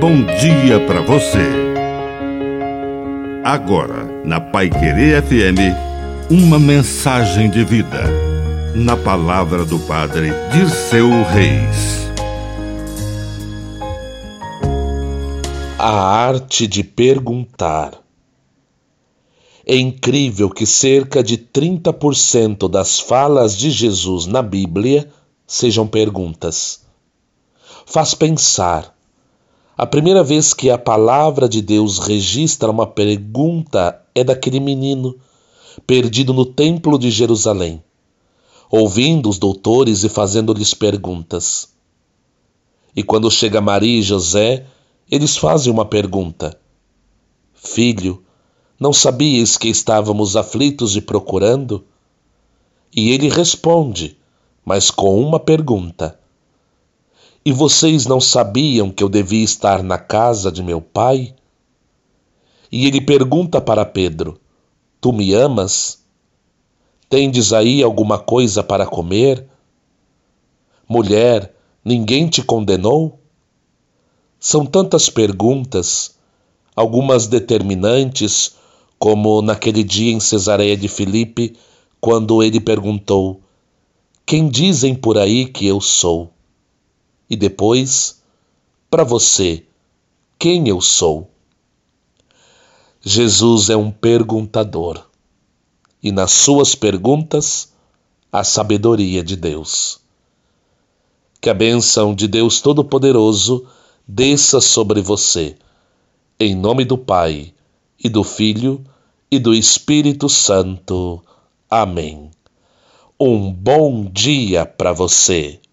bom dia para você. Agora, na Pai Querer FM, uma mensagem de vida. Na palavra do Padre de seu Reis. A arte de perguntar. É incrível que cerca de 30% das falas de Jesus na Bíblia sejam perguntas. Faz pensar. A primeira vez que a palavra de Deus registra uma pergunta é daquele menino perdido no templo de Jerusalém, ouvindo os doutores e fazendo-lhes perguntas. E quando chega Maria e José, eles fazem uma pergunta: Filho, não sabias que estávamos aflitos e procurando? E ele responde: mas com uma pergunta: E vocês não sabiam que eu devia estar na casa de meu pai? E ele pergunta para Pedro: Tu me amas? Tendes aí alguma coisa para comer? Mulher, ninguém te condenou? São tantas perguntas, algumas determinantes, como naquele dia em Cesareia de Filipe, quando ele perguntou: quem dizem por aí que eu sou? E depois, para você, quem eu sou? Jesus é um perguntador, e nas suas perguntas, a sabedoria de Deus. Que a bênção de Deus Todo-Poderoso desça sobre você, em nome do Pai, e do Filho, e do Espírito Santo. Amém. Um bom dia para você.